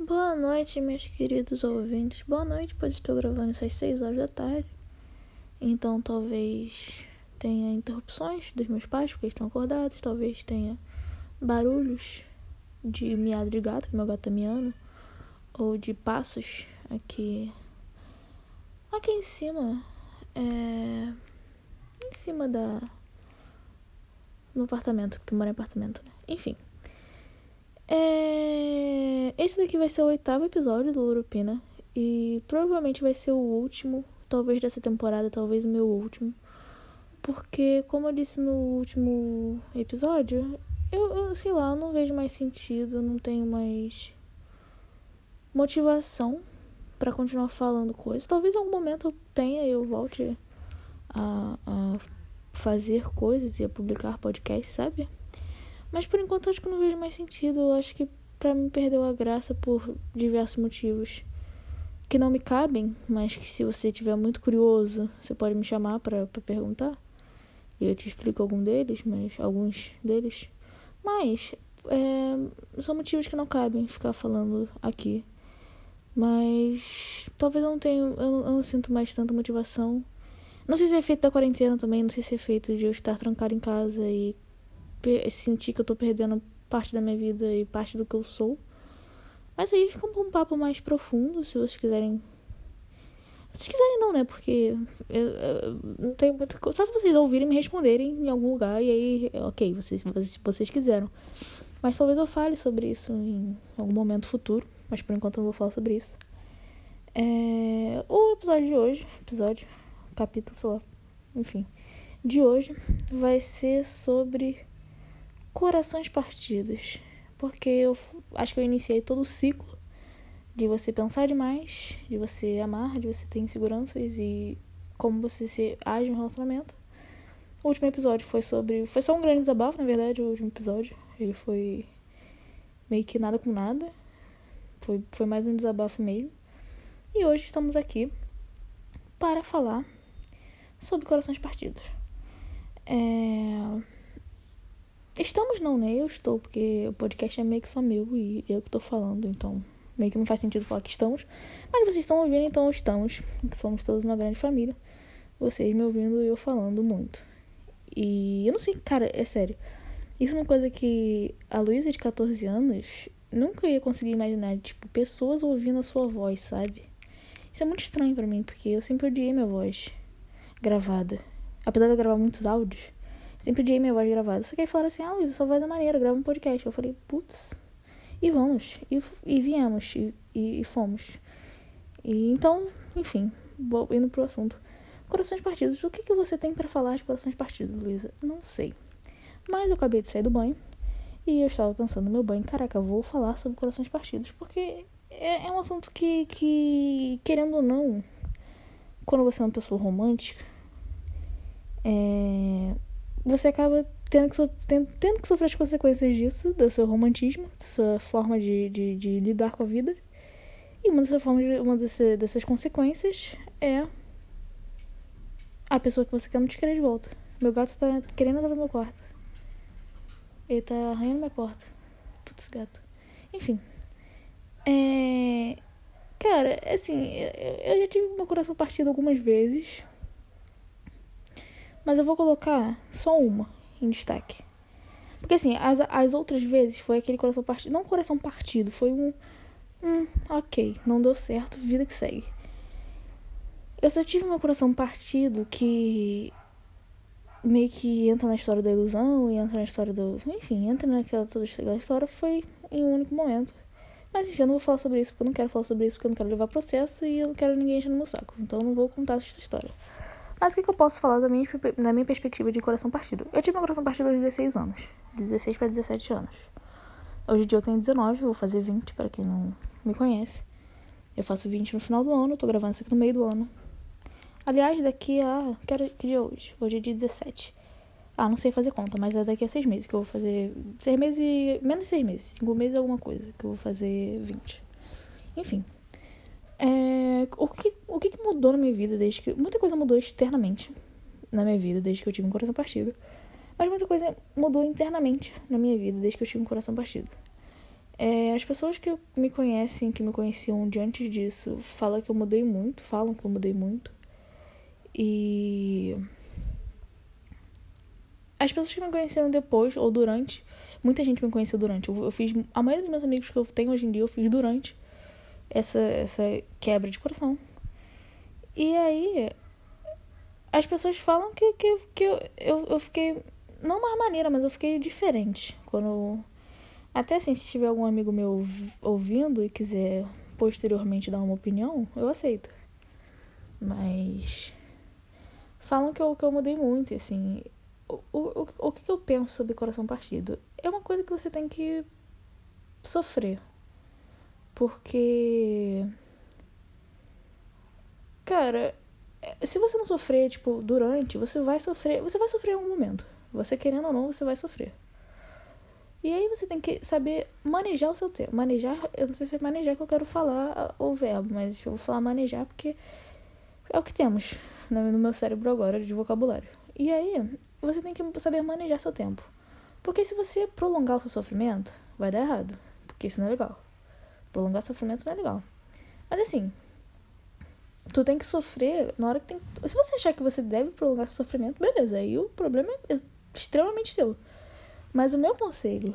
Boa noite, meus queridos ouvintes. Boa noite, pois estou gravando isso às 6 horas da tarde. Então talvez tenha interrupções dos meus pais, porque estão acordados. Talvez tenha barulhos de miado de gato, que meu gato tá miando. Ou de passos aqui. Aqui em cima. É. Em cima da. No apartamento, porque eu moro em apartamento, né? Enfim. É... Esse daqui vai ser o oitavo episódio do Lurupina. E provavelmente vai ser o último. Talvez dessa temporada, talvez o meu último. Porque, como eu disse no último episódio, eu, eu sei lá, eu não vejo mais sentido, não tenho mais motivação para continuar falando coisas. Talvez em algum momento eu tenha e eu volte a, a fazer coisas e a publicar podcasts, sabe? Mas por enquanto acho que não vejo mais sentido. Eu acho que para mim perdeu a graça por diversos motivos que não me cabem, mas que se você tiver muito curioso, você pode me chamar para perguntar. E eu te explico algum deles, mas alguns deles. Mas é, são motivos que não cabem ficar falando aqui. Mas talvez eu não tenha, eu eu não sinto mais tanta motivação. Não sei se é efeito da quarentena também, não sei se é efeito de eu estar trancado em casa e sentir que eu tô perdendo parte da minha vida e parte do que eu sou. Mas aí fica um papo mais profundo, se vocês quiserem. Se vocês quiserem não, né? Porque eu, eu não tenho muito. Só se vocês ouvirem me responderem em algum lugar e aí, ok, vocês, vocês, vocês quiseram. Mas talvez eu fale sobre isso em algum momento futuro. Mas por enquanto eu não vou falar sobre isso. É... O episódio de hoje, episódio, capítulo, sei lá, enfim, de hoje vai ser sobre corações partidos. Porque eu acho que eu iniciei todo o ciclo de você pensar demais, de você amar, de você ter inseguranças e como você se age no relacionamento. O último episódio foi sobre. Foi só um grande desabafo, na verdade, o último episódio. Ele foi meio que nada com nada. Foi, foi mais um desabafo mesmo. E hoje estamos aqui para falar sobre corações partidos. É Estamos não, né? Eu estou, porque o podcast é meio que só meu e eu que estou falando, então meio que não faz sentido falar que estamos. Mas vocês estão ouvindo, então estamos. Somos todos uma grande família. Vocês me ouvindo e eu falando muito. E eu não sei, cara, é sério. Isso é uma coisa que a Luísa de 14 anos nunca ia conseguir imaginar, tipo, pessoas ouvindo a sua voz, sabe? Isso é muito estranho para mim, porque eu sempre odiei minha voz gravada. Apesar de eu gravar muitos áudios, Sempre odiei minha voz gravada. Só que aí falaram assim, ah, Luísa, sua voz é maneira, grava um podcast. Eu falei, putz. E vamos. E, e viemos. E, e, e, fomos. E então, enfim, vou indo pro assunto. Corações partidos. O que, que você tem para falar de corações partidos, Luísa? Não sei. Mas eu acabei de sair do banho. E eu estava pensando no meu banho, caraca, vou falar sobre corações partidos. Porque é, é um assunto que, que, querendo ou não, quando você é uma pessoa romântica, é, você acaba tendo que, so tendo, tendo que sofrer as consequências disso, do seu romantismo, da sua forma de, de, de lidar com a vida. E uma dessas, formas uma dessas consequências é a pessoa que você quer não te querer de volta. Meu gato tá querendo entrar no meu quarto. Ele tá arranhando minha porta. Putz, gato. Enfim. É. Cara, assim, eu já tive meu coração partido algumas vezes. Mas eu vou colocar só uma em destaque. Porque assim, as, as outras vezes foi aquele coração partido. Não coração partido, foi um. Hum, ok, não deu certo, vida que segue. Eu só tive meu coração partido que meio que entra na história da ilusão e entra na história do. Enfim, entra naquela toda história foi em um único momento. Mas enfim, eu não vou falar sobre isso porque eu não quero falar sobre isso porque eu não quero levar processo e eu não quero ninguém enchendo meu saco. Então eu não vou contar essa história. Mas o que, que eu posso falar da minha, da minha perspectiva de coração partido? Eu tive meu coração partido aos 16 anos. 16 para 17 anos. Hoje em dia eu tenho 19, vou fazer 20, para quem não me conhece. Eu faço 20 no final do ano, tô gravando isso aqui no meio do ano. Aliás, daqui a. Que, era, que dia é hoje? Hoje é dia 17. Ah, não sei fazer conta, mas é daqui a 6 meses que eu vou fazer. 6 meses e. Menos de 6 meses. 5 meses é alguma coisa que eu vou fazer 20. Enfim. É, o que, o que mudou na minha vida desde que. Muita coisa mudou externamente na minha vida desde que eu tive um coração partido. Mas muita coisa mudou internamente na minha vida desde que eu tive um coração partido. É, as pessoas que me conhecem, que me conheciam de antes disso, falam que eu mudei muito, falam que eu mudei muito. E as pessoas que me conheceram depois ou durante, muita gente me conheceu durante. Eu, eu fiz a maioria dos meus amigos que eu tenho hoje em dia eu fiz durante essa essa quebra de coração. E aí as pessoas falam que, que, que eu, eu, eu fiquei não mais maneira, mas eu fiquei diferente quando até assim, se tiver algum amigo meu ouvindo e quiser posteriormente dar uma opinião, eu aceito. Mas falam que eu, que eu mudei muito, assim. O, o, o que eu penso sobre coração partido? É uma coisa que você tem que sofrer. Porque. Cara, se você não sofrer, tipo, durante, você vai sofrer. Você vai sofrer em algum momento. Você querendo ou não, você vai sofrer. E aí você tem que saber manejar o seu tempo. Manejar, eu não sei se é manejar que eu quero falar o verbo, mas eu vou falar manejar porque é o que temos no meu cérebro agora de vocabulário. E aí você tem que saber manejar seu tempo. Porque se você prolongar o seu sofrimento, vai dar errado. Porque isso não é legal. Prolongar sofrimento não é legal. Mas assim, tu tem que sofrer na hora que tem. Se você achar que você deve prolongar sofrimento, beleza. Aí o problema é extremamente teu. Mas o meu conselho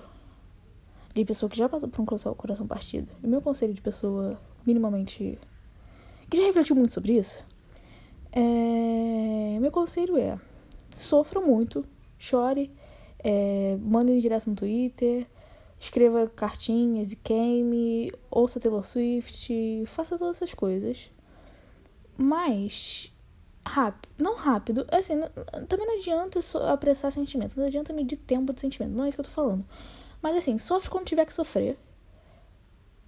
de pessoa que já passou por um coração, partido, o meu conselho de pessoa minimamente. que já refletiu muito sobre isso, é... meu conselho é: sofra muito, chore, é... mande direto no Twitter, escreva cartinhas e queime, ouça Taylor Swift, faça todas essas coisas. Mas rápido. Não rápido, assim, não, também não adianta apressar sentimentos, não adianta medir tempo de sentimento, não é isso que eu tô falando. Mas assim, sofre quando tiver que sofrer,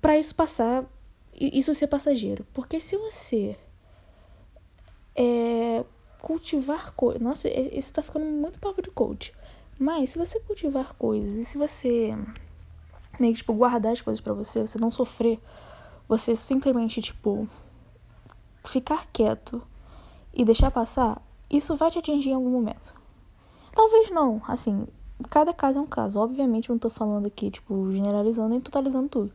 para isso passar, isso ser passageiro. Porque se você é, cultivar coisas. Nossa, isso tá ficando muito papo de coach. Mas se você cultivar coisas e se você meio que, tipo, guardar as coisas para você, você não sofrer, você simplesmente, tipo, ficar quieto e deixar passar, isso vai te atingir em algum momento. Talvez não, assim, cada caso é um caso. Obviamente, eu não tô falando aqui, tipo, generalizando e totalizando tudo.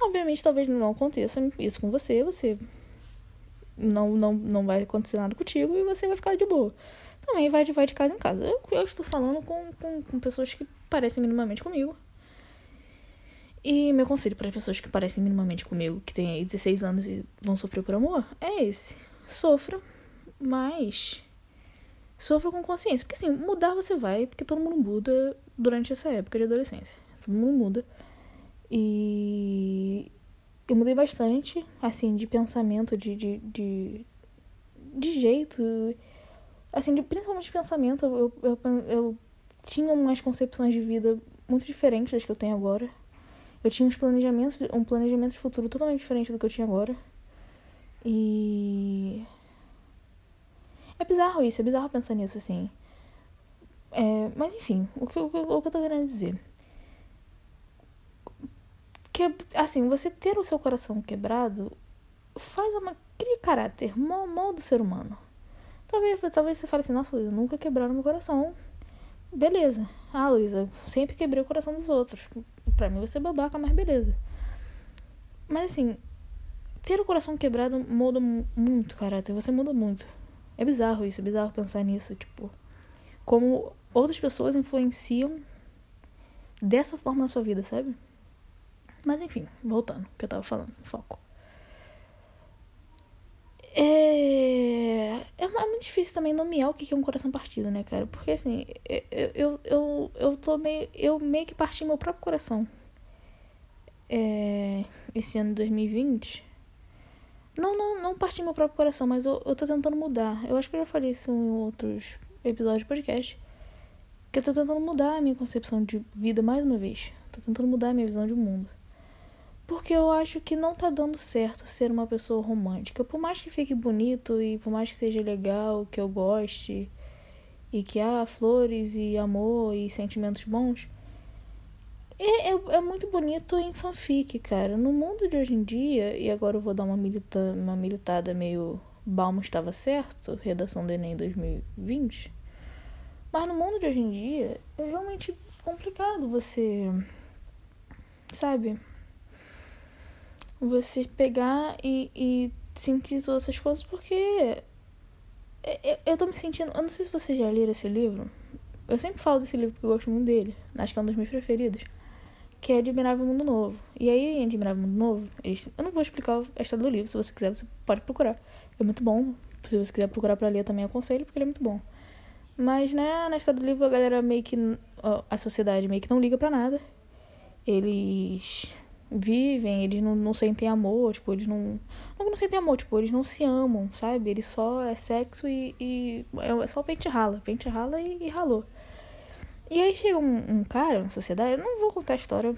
Obviamente, talvez não aconteça isso com você, você não, não, não vai acontecer nada contigo e você vai ficar de boa. Também vai de, vai de casa em casa. Eu, eu estou falando com, com, com pessoas que parecem minimamente comigo. E meu conselho para as pessoas que parecem minimamente comigo, que têm 16 anos e vão sofrer por amor, é esse. Sofra, mas sofra com consciência. Porque assim, mudar você vai, porque todo mundo muda durante essa época de adolescência. Todo mundo muda. E eu mudei bastante, assim, de pensamento, de, de, de, de jeito. Assim, de, principalmente de pensamento. Eu, eu, eu tinha umas concepções de vida muito diferentes das que eu tenho agora. Eu tinha uns planejamentos, um planejamento de futuro totalmente diferente do que eu tinha agora. E é bizarro isso, é bizarro pensar nisso, assim. É, mas enfim, o que, o, o que eu tô querendo dizer? Que, assim, você ter o seu coração quebrado faz uma. cria caráter, mal do ser humano. Talvez, talvez você fale assim, nossa, Luísa, nunca quebraram meu coração. Beleza. Ah, Luísa, sempre quebrei o coração dos outros. Pra mim você é babaca, mas beleza. Mas assim, ter o coração quebrado muda muito caráter. Você muda muito. É bizarro isso, é bizarro pensar nisso, tipo, como outras pessoas influenciam dessa forma na sua vida, sabe? Mas enfim, voltando, que eu tava falando, foco. É... é muito difícil também nomear o que é um coração partido, né, cara? Porque assim, eu, eu, eu, eu tô meio. Eu meio que parti meu próprio coração. É... Esse ano de 2020. Não, não, não parti meu próprio coração, mas eu, eu tô tentando mudar. Eu acho que eu já falei isso em outros episódios de podcast. Que eu tô tentando mudar a minha concepção de vida mais uma vez. Tô tentando mudar a minha visão de mundo. Porque eu acho que não tá dando certo ser uma pessoa romântica. Por mais que fique bonito e por mais que seja legal, que eu goste, e que há flores e amor e sentimentos bons, é, é, é, muito bonito em fanfic, cara. No mundo de hoje em dia, e agora eu vou dar uma, milita, uma militada meio Balmo estava certo, redação do Enem 2020. Mas no mundo de hoje em dia, é realmente complicado você sabe? Você pegar e, e sentir todas essas coisas porque eu, eu tô me sentindo. Eu não sei se vocês já leram esse livro. Eu sempre falo desse livro porque eu gosto muito dele. Acho que é um dos meus preferidos. Que é Admirável Mundo Novo. E aí, em Admirável Mundo Novo, eles... eu não vou explicar a história do livro. Se você quiser, você pode procurar. É muito bom. Se você quiser procurar pra ler, também aconselho, porque ele é muito bom. Mas, né, na história do livro, a galera meio que. A sociedade meio que não liga pra nada. Eles vivem, eles não, não sentem amor, tipo, eles não. Não, não sentem amor, tipo, eles não se amam, sabe? Eles só é sexo e. e é só pente rala. Pente rala e, e ralou. E aí chega um, um, cara na sociedade, eu não vou contar a história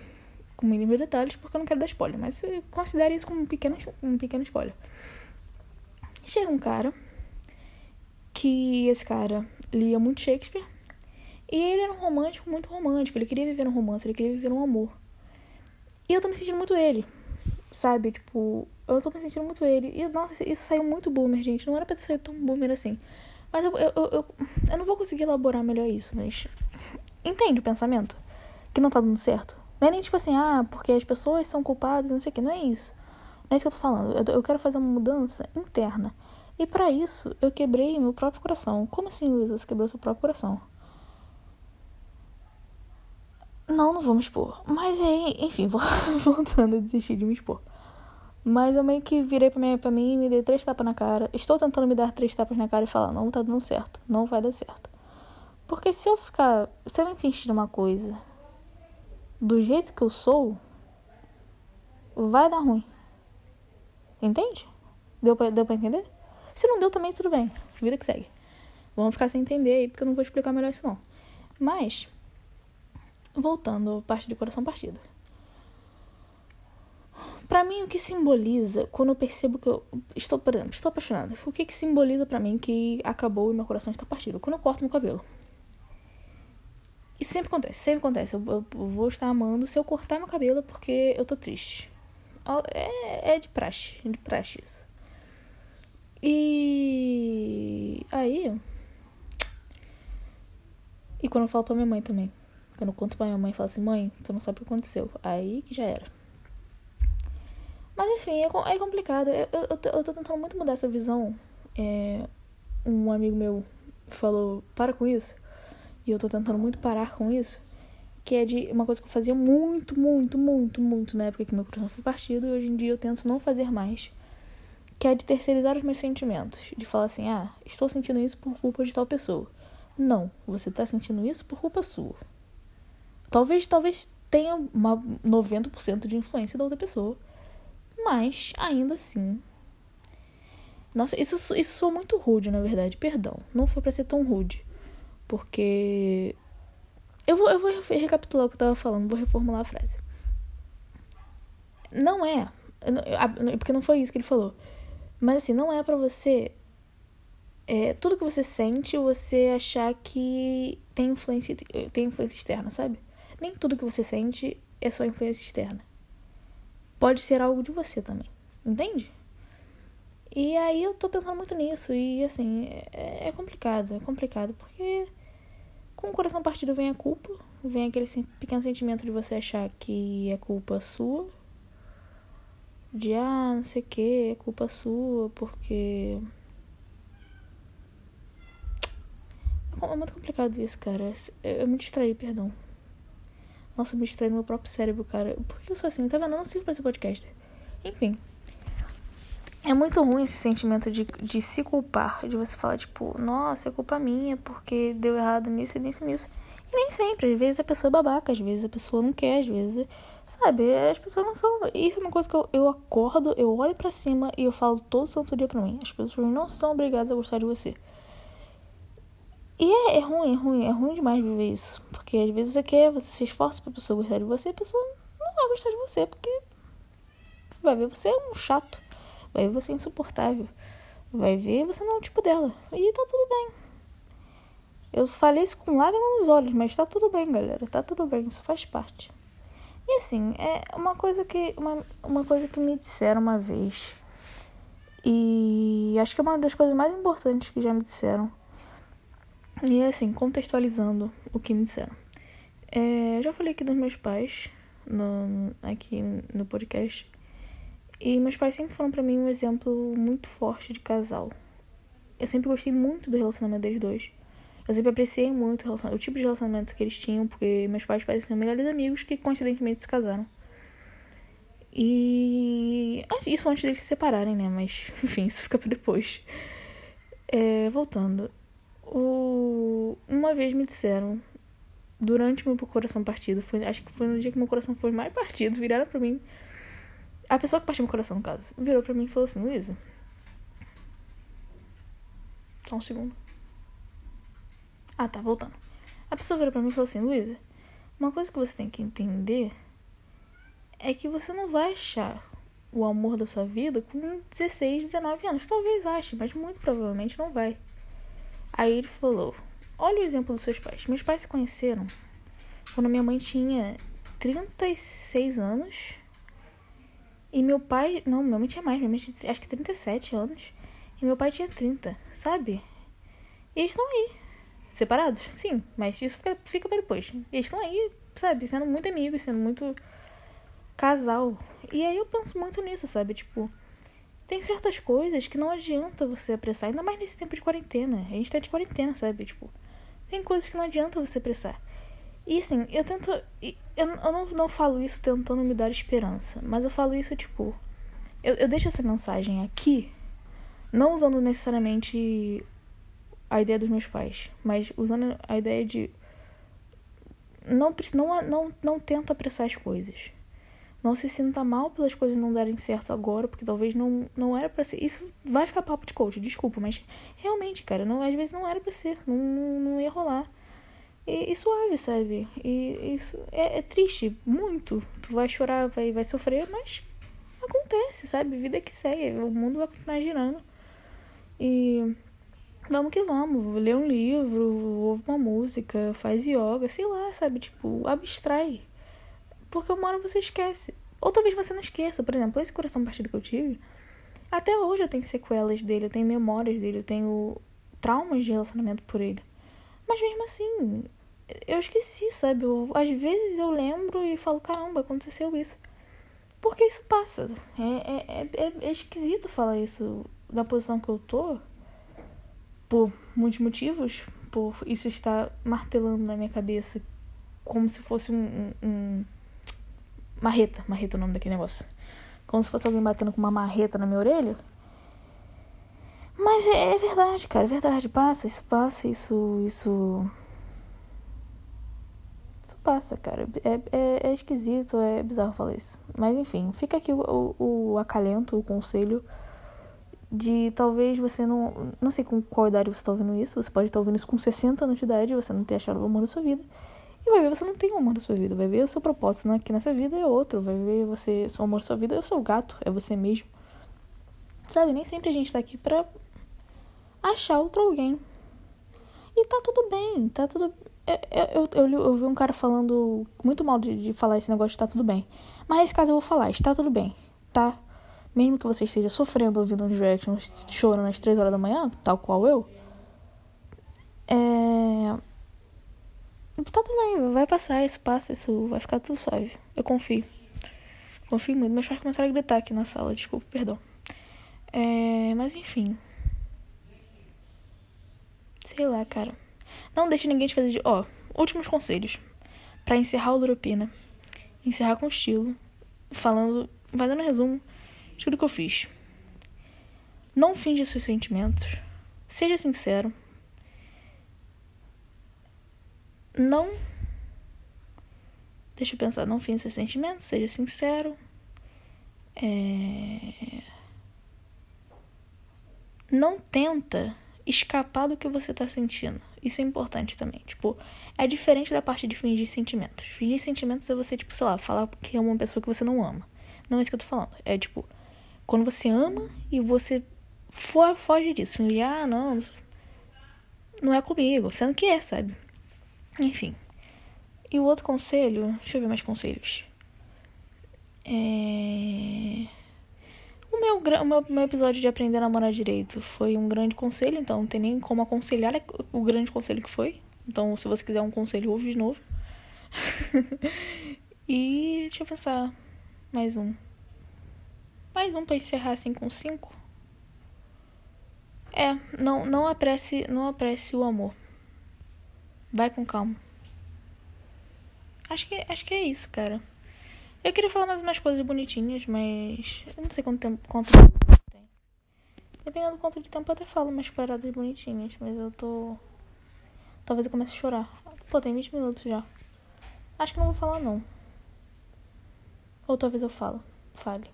com mínimos detalhes porque eu não quero dar spoiler, mas considere isso como um pequeno, um pequeno spoiler. Chega um cara que esse cara lia muito Shakespeare e ele era um romântico muito romântico, ele queria viver um romance, ele queria viver um amor. E eu tô me sentindo muito ele. Sabe? Tipo, eu tô me sentindo muito ele. E, nossa, isso saiu muito boomer, gente. Não era pra saído tão boomer assim. Mas eu, eu, eu, eu, não vou conseguir elaborar melhor isso, mas. Entende o pensamento? Que não tá dando certo. Não é nem tipo assim, ah, porque as pessoas são culpadas, não sei o que. Não é isso. Não é isso que eu tô falando. Eu, eu quero fazer uma mudança interna. E para isso, eu quebrei meu próprio coração. Como assim, Luísa? Você quebrou seu próprio coração? Não, não vou me expor. Mas aí, enfim, voltando a desistir de me expor. Mas eu meio que virei pra mim, pra mim e me dei três tapas na cara. Estou tentando me dar três tapas na cara e falar, não tá dando certo, não vai dar certo. Porque se eu ficar. Se eu insistir numa coisa do jeito que eu sou, vai dar ruim. Entende? Deu pra, deu pra entender? Se não deu também, tudo bem. Vida que segue. Vamos ficar sem entender aí, porque eu não vou explicar melhor isso não. Mas voltando parte de coração partido. Para mim, o que simboliza quando eu percebo que eu estou, por exemplo, estou apaixonada? O que, que simboliza para mim que acabou e meu coração está partido? Quando eu corto meu cabelo. Isso sempre acontece, sempre acontece. Eu, eu, eu vou estar amando se eu cortar meu cabelo porque eu tô triste. É, é de praxe, de praxe isso. E aí. E quando eu falo pra minha mãe também. Quando eu conto pra minha mãe e falo assim, mãe, tu não sabe o que aconteceu. Aí que já era. Mas enfim, é, é complicado. Eu, eu, eu, tô, eu tô tentando muito mudar essa visão. É, um amigo meu falou, para com isso. E eu tô tentando muito parar com isso. Que é de uma coisa que eu fazia muito, muito, muito, muito na época que meu coração foi partido. E hoje em dia eu tento não fazer mais. Que é de terceirizar os meus sentimentos. De falar assim, ah, estou sentindo isso por culpa de tal pessoa. Não, você tá sentindo isso por culpa sua. Talvez, talvez tenha uma 90% de influência da outra pessoa. Mas, ainda assim. Nossa, isso, isso soa muito rude, na verdade. Perdão. Não foi para ser tão rude. Porque. Eu vou, eu vou recapitular o que eu tava falando, vou reformular a frase. Não é. Porque não foi isso que ele falou. Mas assim, não é para você. É, tudo que você sente, você achar que tem influência, tem influência externa, sabe? Nem tudo que você sente é só influência externa. Pode ser algo de você também, entende? E aí eu tô pensando muito nisso e assim, é, é complicado, é complicado porque com o coração partido vem a culpa, vem aquele pequeno sentimento de você achar que é culpa sua, de ah, não sei o que, é culpa sua, porque. É muito complicado isso, cara. Eu me distraí, perdão. Nossa, me distrai meu próprio cérebro, cara. Por que eu sou assim? Eu não sirvo pra ser podcaster. Enfim. É muito ruim esse sentimento de, de se culpar. De você falar, tipo, nossa, é culpa minha porque deu errado nisso e nisso e nisso. E nem sempre. Às vezes a pessoa é babaca, às vezes a pessoa não quer, às vezes. Sabe? As pessoas não são. Isso é uma coisa que eu, eu acordo, eu olho para cima e eu falo todo santo dia pra mim. As pessoas não são obrigadas a gostar de você. E é, é, ruim, é ruim, é ruim demais viver isso. Porque às vezes você quer, você se esforça pra pessoa gostar de você, a pessoa não vai gostar de você, porque vai ver você é um chato, vai ver você é insuportável, vai ver você não é o tipo dela. E tá tudo bem. Eu falei isso com lágrimas nos olhos, mas tá tudo bem, galera. Tá tudo bem, isso faz parte. E assim, é uma coisa que. Uma, uma coisa que me disseram uma vez. E acho que é uma das coisas mais importantes que já me disseram e assim, contextualizando o que me disseram. É, já falei aqui dos meus pais no, aqui no podcast. E meus pais sempre foram para mim um exemplo muito forte de casal. Eu sempre gostei muito do relacionamento deles dois. Eu sempre apreciei muito o, o tipo de relacionamento que eles tinham, porque meus pais pareciam melhores amigos que coincidentemente se casaram. E. Isso antes deles se separarem, né? Mas, enfim, isso fica pra depois. É, voltando. O... Uma vez me disseram, durante meu coração partido, foi, acho que foi no dia que meu coração foi mais partido, viraram pra mim. A pessoa que partiu meu coração, no caso, virou pra mim e falou assim: Luísa. Só um segundo. Ah, tá, voltando. A pessoa virou pra mim e falou assim: Luísa, uma coisa que você tem que entender é que você não vai achar o amor da sua vida com 16, 19 anos. Talvez ache, mas muito provavelmente não vai. Aí ele falou: Olha o exemplo dos seus pais. Meus pais se conheceram quando minha mãe tinha 36 anos. E meu pai. Não, minha mãe tinha mais. Minha mãe tinha acho que 37 anos. E meu pai tinha 30, sabe? E eles estão aí. Separados? Sim, mas isso fica, fica para depois. E eles estão aí, sabe? Sendo muito amigos, sendo muito casal. E aí eu penso muito nisso, sabe? Tipo, tem certas coisas que não adianta você apressar, ainda mais nesse tempo de quarentena. A gente tá de quarentena, sabe? Tipo, tem coisas que não adianta você apressar. E assim, eu tento. Eu, eu não, não falo isso tentando me dar esperança, mas eu falo isso, tipo. Eu, eu deixo essa mensagem aqui, não usando necessariamente a ideia dos meus pais, mas usando a ideia de não não não, não tenta apressar as coisas. Não se sinta mal pelas coisas não darem certo agora, porque talvez não, não era para ser. Isso vai ficar papo de coach, desculpa, mas realmente, cara, não, às vezes não era para ser, não, não, não, ia rolar. E, e suave, sabe? E isso é, é, triste, muito. Tu vai chorar, vai, vai sofrer, mas acontece, sabe? Vida que segue, o mundo vai continuar girando. E vamos que vamos, lê um livro, ouve uma música, faz yoga, sei lá, sabe? Tipo, abstrai. Porque uma hora você esquece. Ou talvez você não esqueça. Por exemplo, esse coração partido que eu tive, até hoje eu tenho sequelas dele, eu tenho memórias dele, eu tenho traumas de relacionamento por ele. Mas mesmo assim, eu esqueci, sabe? Eu, às vezes eu lembro e falo, caramba, aconteceu isso. Porque isso passa. É, é, é, é esquisito falar isso da posição que eu tô por muitos motivos, por isso estar martelando na minha cabeça como se fosse um, um, marreta, marreta é o nome daquele negócio. Como se fosse alguém batendo com uma marreta na minha orelha. Mas é, é verdade, cara, é verdade. Passa, isso passa, isso. Isso. Isso passa, cara. É, é, é esquisito, é bizarro falar isso. Mas enfim, fica aqui o, o, o acalento, o conselho de talvez você não. Não sei com qual idade você está ouvindo isso. Você pode estar ouvindo isso com 60 anos de idade, você não ter achado o amor da sua vida. E vai ver você não tem o amor da sua vida. Vai ver o seu propósito aqui nessa vida é outro. Vai ver você. Seu amor da sua vida é o seu gato, é você mesmo. Sabe, nem sempre a gente tá aqui pra achar outro alguém. E tá tudo bem, tá tudo. Eu, eu, eu, eu vi um cara falando muito mal de, de falar esse negócio de tá tudo bem. Mas nesse caso eu vou falar, está tudo bem, tá? mesmo que você esteja sofrendo ouvindo um Direction chorando às 3 horas da manhã, tal qual eu, é. Tá tudo bem, vai passar, isso passa, isso vai ficar tudo suave. Eu confio. Confio muito. Meus pais começaram a gritar aqui na sala, desculpa, perdão. É, mas enfim. Sei lá, cara. Não deixe ninguém te fazer de. Ó, últimos conselhos. para encerrar o Duropina. Encerrar com estilo. Falando. Fazendo um resumo tudo que eu fiz. Não finge seus sentimentos. Seja sincero. Não. Deixa eu pensar. Não finge seus sentimentos. Seja sincero. É... Não tenta escapar do que você tá sentindo. Isso é importante também. Tipo, é diferente da parte de fingir sentimentos. Fingir sentimentos é você, tipo, sei lá, falar que é uma pessoa que você não ama. Não é isso que eu tô falando. É tipo, quando você ama e você for, foge disso. Fingir, ah, não, não é comigo. Sendo que é, sabe? Enfim. E o outro conselho, deixa eu ver mais conselhos. É... O meu, o meu, meu episódio de aprender a namorar direito foi um grande conselho, então não tem nem como aconselhar o grande conselho que foi. Então, se você quiser um conselho, ouve de novo. E deixa eu pensar. Mais um. Mais um pra encerrar assim com cinco. É, não, não apresse, não apresse o amor. Vai com calma. Acho que, acho que é isso, cara. Eu queria falar mais umas coisas bonitinhas, mas eu não sei quanto tempo, quanto tempo tem. Dependendo do quanto de tempo eu até falo umas paradas bonitinhas, mas eu tô talvez eu comece a chorar. Pô, tem 20 minutos já. Acho que não vou falar não. Ou talvez eu falo. Fale.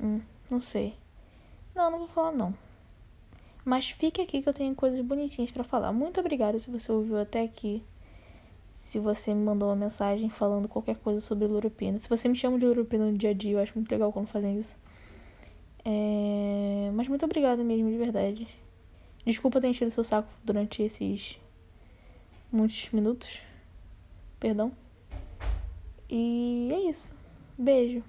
Hum, não sei. Não, não vou falar não. Mas fique aqui que eu tenho coisas bonitinhas para falar. Muito obrigada se você ouviu até aqui. Se você me mandou uma mensagem falando qualquer coisa sobre Lurupina. Se você me chama de Lurupina no dia a dia, eu acho muito legal quando fazem isso. É... Mas muito obrigada mesmo, de verdade. Desculpa ter enchido seu saco durante esses muitos minutos. Perdão. E é isso. Beijo.